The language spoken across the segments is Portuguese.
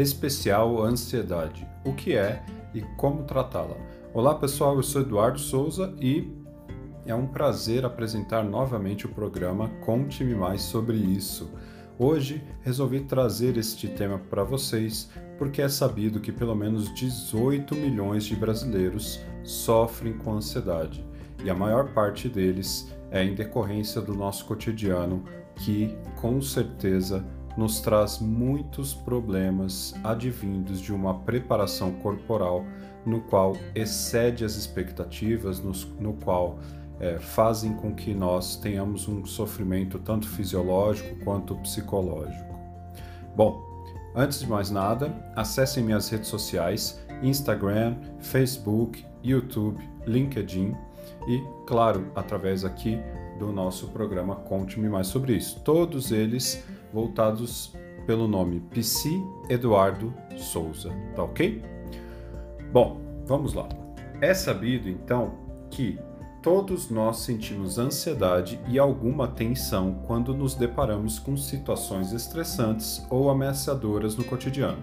especial ansiedade. O que é e como tratá-la? Olá pessoal, eu sou Eduardo Souza e é um prazer apresentar novamente o programa Conte-me Mais sobre isso. Hoje resolvi trazer este tema para vocês porque é sabido que pelo menos 18 milhões de brasileiros sofrem com ansiedade e a maior parte deles é em decorrência do nosso cotidiano que, com certeza, nos traz muitos problemas advindos de uma preparação corporal no qual excede as expectativas, no, no qual é, fazem com que nós tenhamos um sofrimento tanto fisiológico quanto psicológico. Bom, antes de mais nada, acessem minhas redes sociais: Instagram, Facebook, YouTube, LinkedIn e, claro, através aqui do nosso programa Conte-me Mais sobre isso. Todos eles voltados pelo nome Psi Eduardo Souza, tá ok? Bom, vamos lá. É sabido então que todos nós sentimos ansiedade e alguma tensão quando nos deparamos com situações estressantes ou ameaçadoras no cotidiano,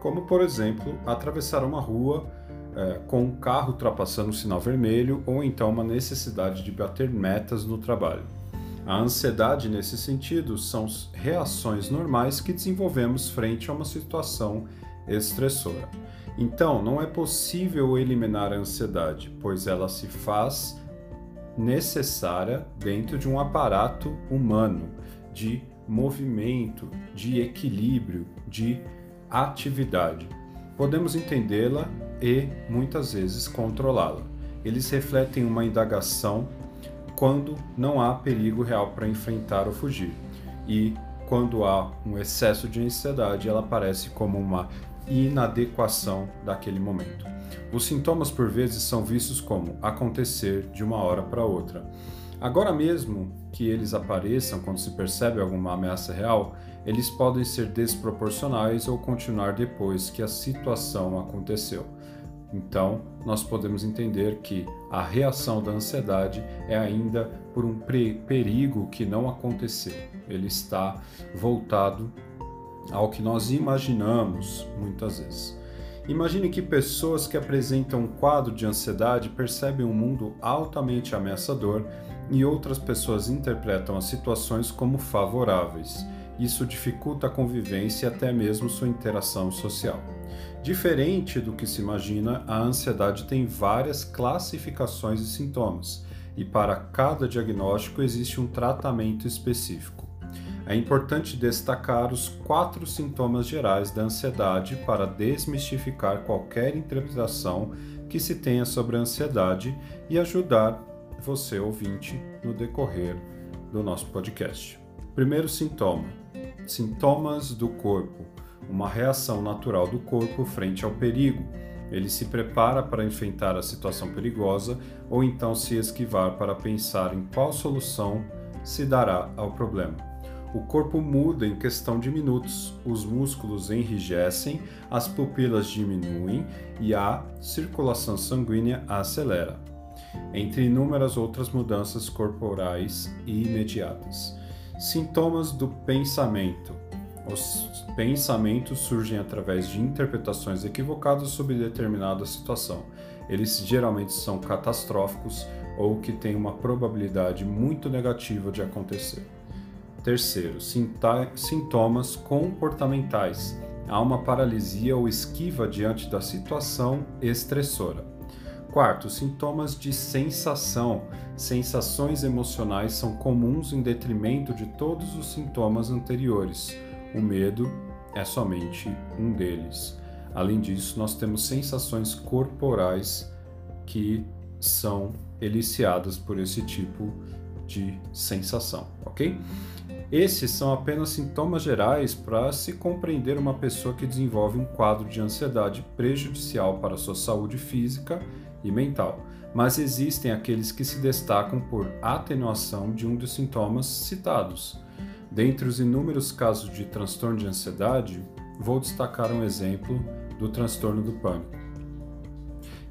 como por exemplo atravessar uma rua é, com um carro ultrapassando o sinal vermelho ou então uma necessidade de bater metas no trabalho. A ansiedade, nesse sentido, são reações normais que desenvolvemos frente a uma situação estressora. Então, não é possível eliminar a ansiedade, pois ela se faz necessária dentro de um aparato humano de movimento, de equilíbrio, de atividade. Podemos entendê-la e muitas vezes controlá-la. Eles refletem uma indagação quando não há perigo real para enfrentar ou fugir. E quando há um excesso de ansiedade, ela aparece como uma inadequação daquele momento. Os sintomas, por vezes, são vistos como acontecer de uma hora para outra. Agora mesmo que eles apareçam quando se percebe alguma ameaça real, eles podem ser desproporcionais ou continuar depois que a situação aconteceu. Então, nós podemos entender que a reação da ansiedade é ainda por um perigo que não aconteceu. Ele está voltado ao que nós imaginamos muitas vezes. Imagine que pessoas que apresentam um quadro de ansiedade percebem um mundo altamente ameaçador e outras pessoas interpretam as situações como favoráveis. Isso dificulta a convivência e até mesmo sua interação social. Diferente do que se imagina, a ansiedade tem várias classificações e sintomas, e para cada diagnóstico existe um tratamento específico. É importante destacar os quatro sintomas gerais da ansiedade para desmistificar qualquer interpretação que se tenha sobre a ansiedade e ajudar você, ouvinte, no decorrer do nosso podcast. Primeiro sintoma: sintomas do corpo uma reação natural do corpo frente ao perigo. Ele se prepara para enfrentar a situação perigosa ou então se esquivar para pensar em qual solução se dará ao problema. O corpo muda em questão de minutos, os músculos enrijecem, as pupilas diminuem e a circulação sanguínea acelera, entre inúmeras outras mudanças corporais imediatas. Sintomas do pensamento os pensamentos surgem através de interpretações equivocadas sobre determinada situação. Eles geralmente são catastróficos ou que têm uma probabilidade muito negativa de acontecer. Terceiro, sintomas comportamentais. Há uma paralisia ou esquiva diante da situação estressora. Quarto, sintomas de sensação. Sensações emocionais são comuns em detrimento de todos os sintomas anteriores. O medo é somente um deles. Além disso, nós temos sensações corporais que são eliciadas por esse tipo de sensação, ok? Esses são apenas sintomas gerais para se compreender uma pessoa que desenvolve um quadro de ansiedade prejudicial para a sua saúde física e mental, mas existem aqueles que se destacam por atenuação de um dos sintomas citados. Dentre os inúmeros casos de transtorno de ansiedade, vou destacar um exemplo do transtorno do pânico.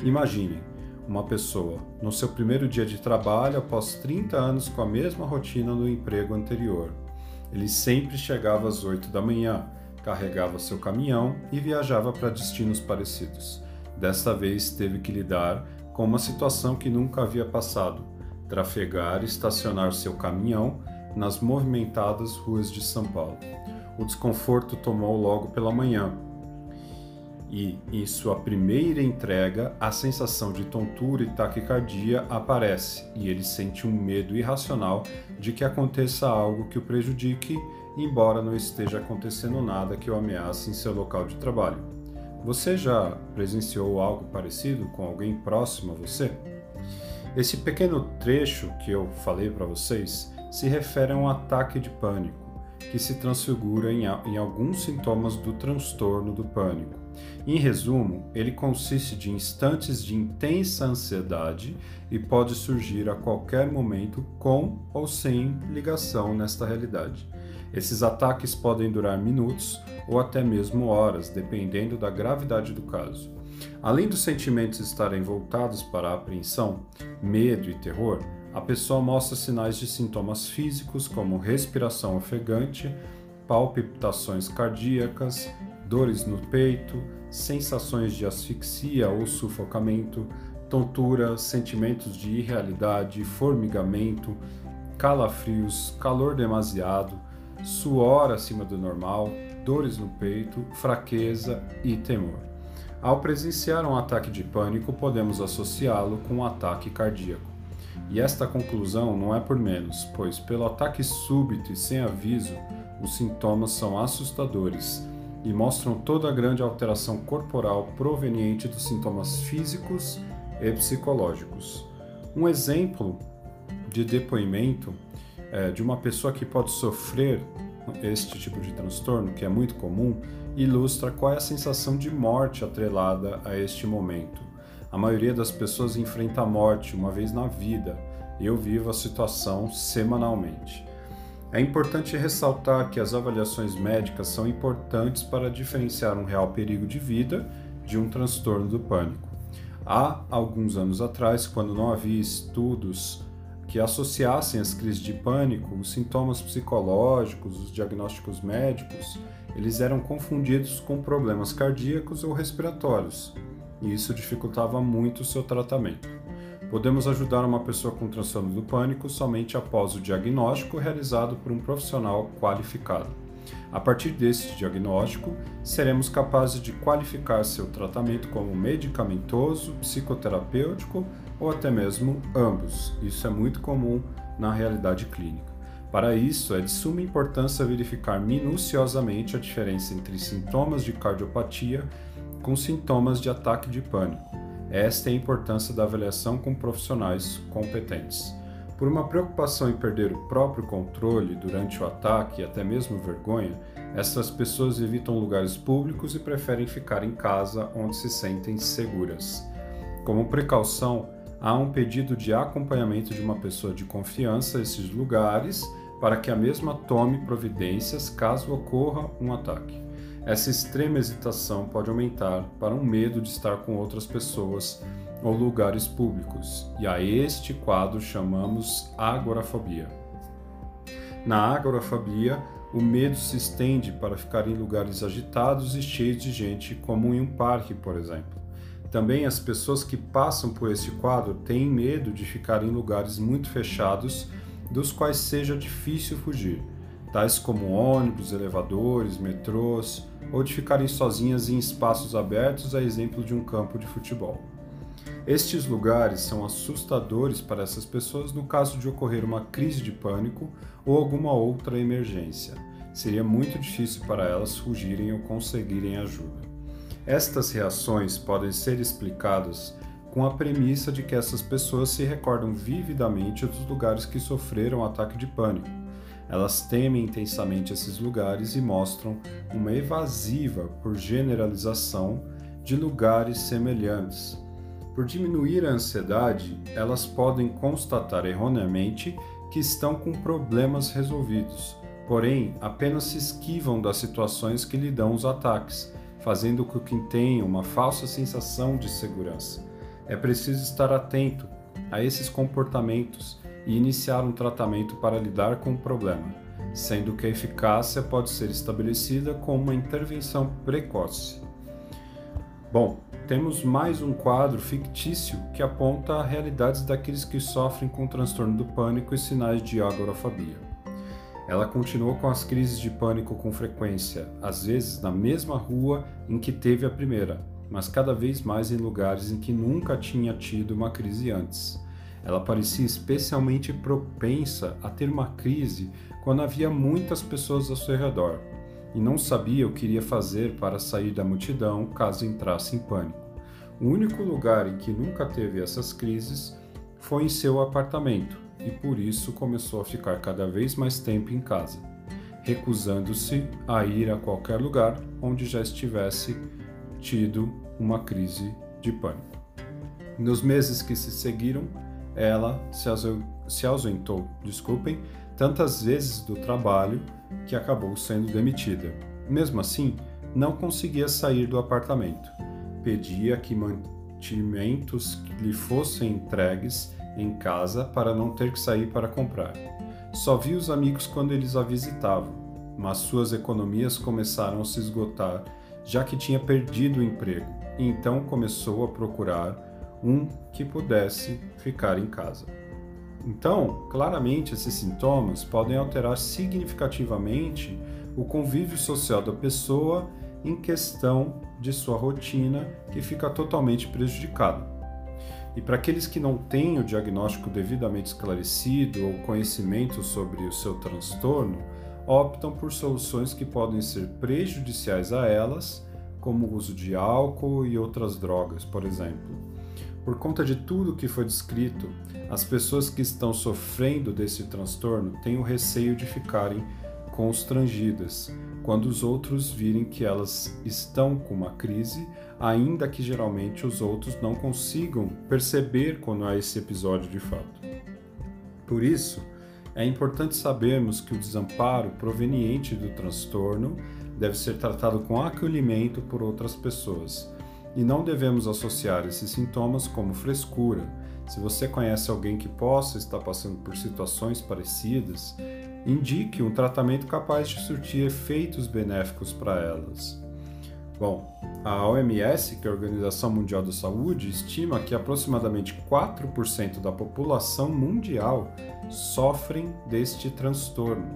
Imagine uma pessoa no seu primeiro dia de trabalho após 30 anos com a mesma rotina do emprego anterior. Ele sempre chegava às 8 da manhã, carregava seu caminhão e viajava para destinos parecidos. Desta vez teve que lidar com uma situação que nunca havia passado: trafegar e estacionar seu caminhão nas movimentadas ruas de São Paulo. O desconforto tomou logo pela manhã, e, em sua primeira entrega, a sensação de tontura e taquicardia aparece e ele sente um medo irracional de que aconteça algo que o prejudique, embora não esteja acontecendo nada que o ameace em seu local de trabalho. Você já presenciou algo parecido com alguém próximo a você? Esse pequeno trecho que eu falei para vocês se refere a um ataque de pânico que se transfigura em, em alguns sintomas do transtorno do pânico. Em resumo, ele consiste de instantes de intensa ansiedade e pode surgir a qualquer momento com ou sem ligação nesta realidade. Esses ataques podem durar minutos ou até mesmo horas, dependendo da gravidade do caso. Além dos sentimentos estarem voltados para a apreensão, medo e terror, a pessoa mostra sinais de sintomas físicos como respiração ofegante, palpitações cardíacas, dores no peito, sensações de asfixia ou sufocamento, tontura, sentimentos de irrealidade, formigamento, calafrios, calor demasiado, suor acima do normal, dores no peito, fraqueza e temor. Ao presenciar um ataque de pânico, podemos associá-lo com um ataque cardíaco. E esta conclusão não é por menos, pois, pelo ataque súbito e sem aviso, os sintomas são assustadores e mostram toda a grande alteração corporal proveniente dos sintomas físicos e psicológicos. Um exemplo de depoimento é, de uma pessoa que pode sofrer este tipo de transtorno, que é muito comum, ilustra qual é a sensação de morte atrelada a este momento. A maioria das pessoas enfrenta a morte uma vez na vida eu vivo a situação semanalmente. É importante ressaltar que as avaliações médicas são importantes para diferenciar um real perigo de vida de um transtorno do pânico. Há alguns anos atrás, quando não havia estudos que associassem as crises de pânico, os sintomas psicológicos, os diagnósticos médicos, eles eram confundidos com problemas cardíacos ou respiratórios e isso dificultava muito o seu tratamento. Podemos ajudar uma pessoa com transtorno do pânico somente após o diagnóstico realizado por um profissional qualificado. A partir desse diagnóstico, seremos capazes de qualificar seu tratamento como medicamentoso, psicoterapêutico ou até mesmo ambos. Isso é muito comum na realidade clínica. Para isso, é de suma importância verificar minuciosamente a diferença entre sintomas de cardiopatia com sintomas de ataque de pânico. Esta é a importância da avaliação com profissionais competentes. Por uma preocupação em perder o próprio controle durante o ataque e até mesmo vergonha, essas pessoas evitam lugares públicos e preferem ficar em casa onde se sentem seguras. Como precaução, há um pedido de acompanhamento de uma pessoa de confiança a esses lugares para que a mesma tome providências caso ocorra um ataque. Essa extrema hesitação pode aumentar para um medo de estar com outras pessoas ou lugares públicos, e a este quadro chamamos agorafobia. Na agorafobia, o medo se estende para ficar em lugares agitados e cheios de gente, como em um parque, por exemplo. Também as pessoas que passam por este quadro têm medo de ficar em lugares muito fechados, dos quais seja difícil fugir tais como ônibus, elevadores, metrôs, ou de ficarem sozinhas em espaços abertos, a exemplo de um campo de futebol. Estes lugares são assustadores para essas pessoas no caso de ocorrer uma crise de pânico ou alguma outra emergência. Seria muito difícil para elas fugirem ou conseguirem ajuda. Estas reações podem ser explicadas com a premissa de que essas pessoas se recordam vividamente dos lugares que sofreram ataque de pânico elas temem intensamente esses lugares e mostram uma evasiva por generalização de lugares semelhantes. Por diminuir a ansiedade, elas podem constatar erroneamente que estão com problemas resolvidos, porém apenas se esquivam das situações que lhe dão os ataques, fazendo com que tenham uma falsa sensação de segurança. É preciso estar atento a esses comportamentos e iniciar um tratamento para lidar com o problema. sendo que a eficácia pode ser estabelecida com uma intervenção precoce. Bom, temos mais um quadro fictício que aponta realidades daqueles que sofrem com transtorno do pânico e sinais de agorafobia. Ela continuou com as crises de pânico com frequência, às vezes na mesma rua em que teve a primeira, mas cada vez mais em lugares em que nunca tinha tido uma crise antes. Ela parecia especialmente propensa a ter uma crise quando havia muitas pessoas ao seu redor e não sabia o que iria fazer para sair da multidão caso entrasse em pânico. O único lugar em que nunca teve essas crises foi em seu apartamento e por isso começou a ficar cada vez mais tempo em casa, recusando-se a ir a qualquer lugar onde já estivesse tido uma crise de pânico. Nos meses que se seguiram, ela se ausentou, desculpem, tantas vezes do trabalho que acabou sendo demitida. Mesmo assim, não conseguia sair do apartamento. Pedia que mantimentos lhe fossem entregues em casa para não ter que sair para comprar. Só via os amigos quando eles a visitavam, mas suas economias começaram a se esgotar, já que tinha perdido o emprego, e então começou a procurar um que pudesse ficar em casa. Então, claramente, esses sintomas podem alterar significativamente o convívio social da pessoa em questão de sua rotina, que fica totalmente prejudicada. E para aqueles que não têm o diagnóstico devidamente esclarecido ou conhecimento sobre o seu transtorno, optam por soluções que podem ser prejudiciais a elas, como o uso de álcool e outras drogas, por exemplo. Por conta de tudo que foi descrito, as pessoas que estão sofrendo desse transtorno têm o receio de ficarem constrangidas quando os outros virem que elas estão com uma crise, ainda que geralmente os outros não consigam perceber quando há esse episódio de fato. Por isso, é importante sabermos que o desamparo proveniente do transtorno deve ser tratado com acolhimento por outras pessoas e não devemos associar esses sintomas como frescura. Se você conhece alguém que possa estar passando por situações parecidas, indique um tratamento capaz de surtir efeitos benéficos para elas. Bom, a OMS, que é a Organização Mundial da Saúde, estima que aproximadamente 4% da população mundial sofrem deste transtorno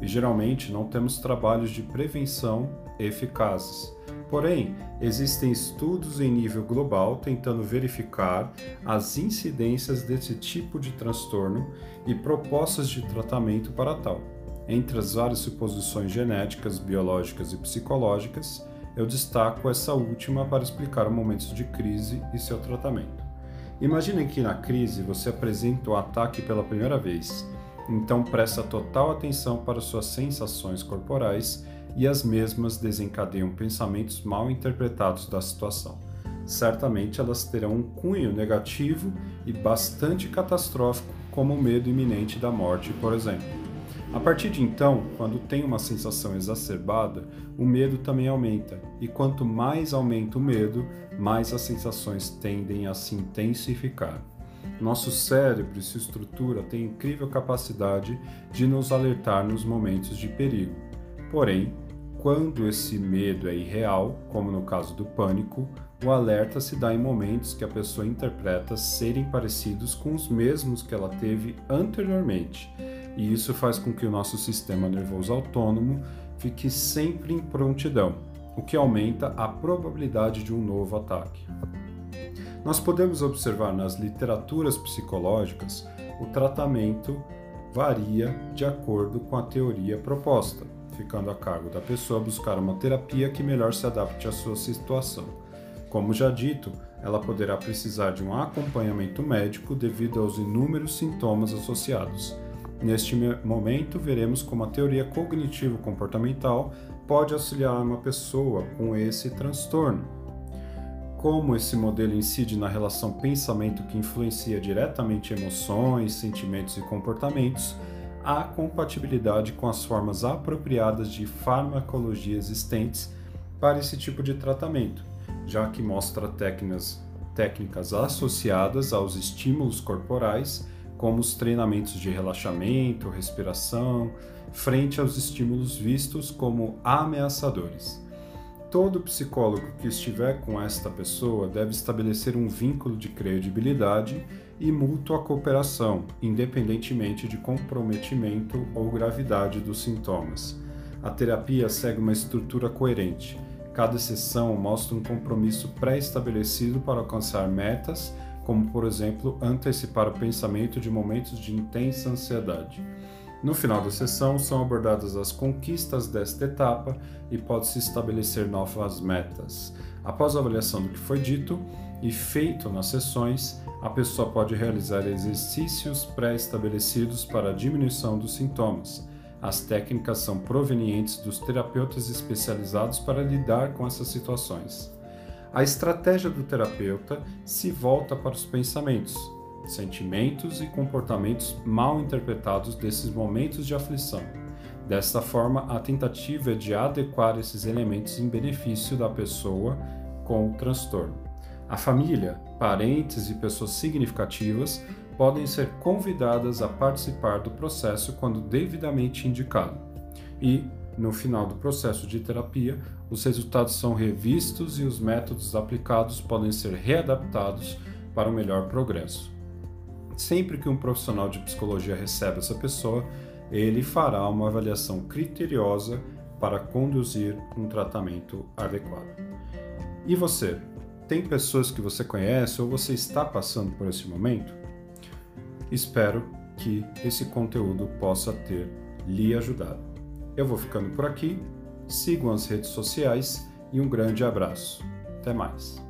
e geralmente não temos trabalhos de prevenção eficazes. Porém, existem estudos em nível global tentando verificar as incidências desse tipo de transtorno e propostas de tratamento para tal. Entre as várias suposições genéticas, biológicas e psicológicas, eu destaco essa última para explicar momentos de crise e seu tratamento. Imaginem que na crise você apresenta o ataque pela primeira vez, então presta total atenção para suas sensações corporais e as mesmas desencadeiam pensamentos mal interpretados da situação. Certamente elas terão um cunho negativo e bastante catastrófico, como o medo iminente da morte, por exemplo. A partir de então, quando tem uma sensação exacerbada, o medo também aumenta, e quanto mais aumenta o medo, mais as sensações tendem a se intensificar. Nosso cérebro e sua estrutura têm incrível capacidade de nos alertar nos momentos de perigo. Porém, quando esse medo é irreal, como no caso do pânico, o alerta se dá em momentos que a pessoa interpreta serem parecidos com os mesmos que ela teve anteriormente, e isso faz com que o nosso sistema nervoso autônomo fique sempre em prontidão, o que aumenta a probabilidade de um novo ataque. Nós podemos observar nas literaturas psicológicas o tratamento varia de acordo com a teoria proposta ficando a cargo da pessoa buscar uma terapia que melhor se adapte à sua situação. Como já dito, ela poderá precisar de um acompanhamento médico devido aos inúmeros sintomas associados. Neste momento, veremos como a teoria cognitivo-comportamental pode auxiliar uma pessoa com esse transtorno. Como esse modelo incide na relação pensamento que influencia diretamente emoções, sentimentos e comportamentos, há compatibilidade com as formas apropriadas de farmacologia existentes para esse tipo de tratamento, já que mostra técnicas, técnicas associadas aos estímulos corporais como os treinamentos de relaxamento, respiração, frente aos estímulos vistos como ameaçadores. Todo psicólogo que estiver com esta pessoa deve estabelecer um vínculo de credibilidade e mútua cooperação, independentemente de comprometimento ou gravidade dos sintomas. A terapia segue uma estrutura coerente. Cada sessão mostra um compromisso pré-estabelecido para alcançar metas, como, por exemplo, antecipar o pensamento de momentos de intensa ansiedade. No final da sessão, são abordadas as conquistas desta etapa e pode-se estabelecer novas metas. Após a avaliação do que foi dito e feito nas sessões, a pessoa pode realizar exercícios pré-estabelecidos para a diminuição dos sintomas. As técnicas são provenientes dos terapeutas especializados para lidar com essas situações. A estratégia do terapeuta se volta para os pensamentos, sentimentos e comportamentos mal interpretados desses momentos de aflição. Desta forma, a tentativa é de adequar esses elementos em benefício da pessoa com o transtorno. A família, parentes e pessoas significativas podem ser convidadas a participar do processo quando devidamente indicado. E, no final do processo de terapia, os resultados são revistos e os métodos aplicados podem ser readaptados para um melhor progresso. Sempre que um profissional de psicologia recebe essa pessoa, ele fará uma avaliação criteriosa para conduzir um tratamento adequado. E você? Tem pessoas que você conhece ou você está passando por esse momento? Espero que esse conteúdo possa ter lhe ajudado. Eu vou ficando por aqui, sigam as redes sociais e um grande abraço. Até mais!